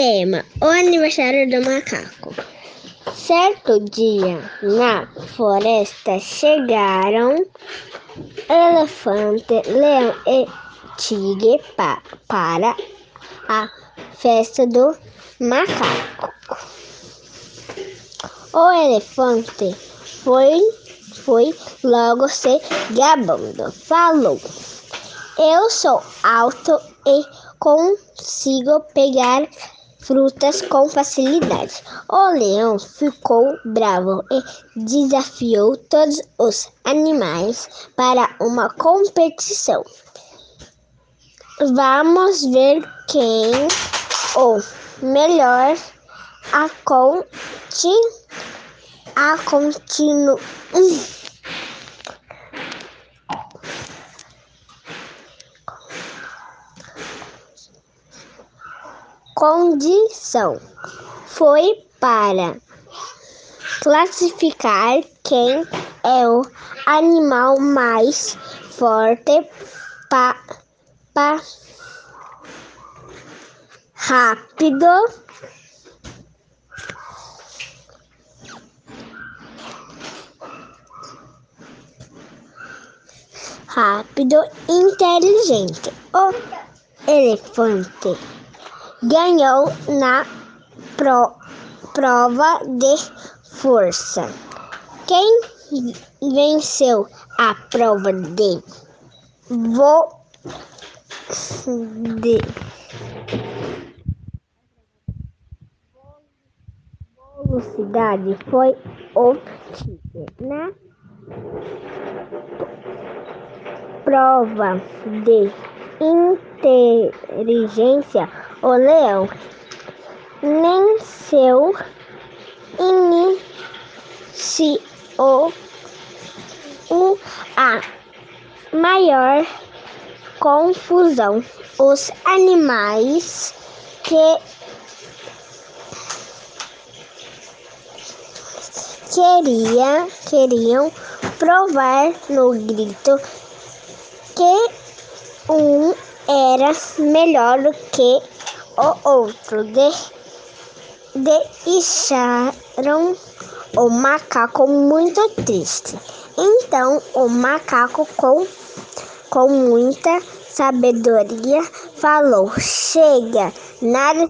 Tema: O aniversário do macaco. Certo dia, na floresta chegaram elefante, leão e tigre pa para a festa do macaco. O elefante foi, foi logo se gabando. Falou: Eu sou alto e consigo pegar frutas com facilidade. O leão ficou bravo e desafiou todos os animais para uma competição. Vamos ver quem o melhor a conti a continuo condição foi para classificar quem é o animal mais forte, pa, pa, rápido, rápido, inteligente. O elefante ganhou na pro, prova de força. Quem venceu a prova de, vo, de velocidade foi o tigre. Na prova de inteligência, o leão nem seu iniciou o, a maior confusão. Os animais que queria, queriam provar no grito que um era melhor que o outro. De, deixaram o macaco muito triste. Então o macaco, com, com muita sabedoria, falou: Chega, nada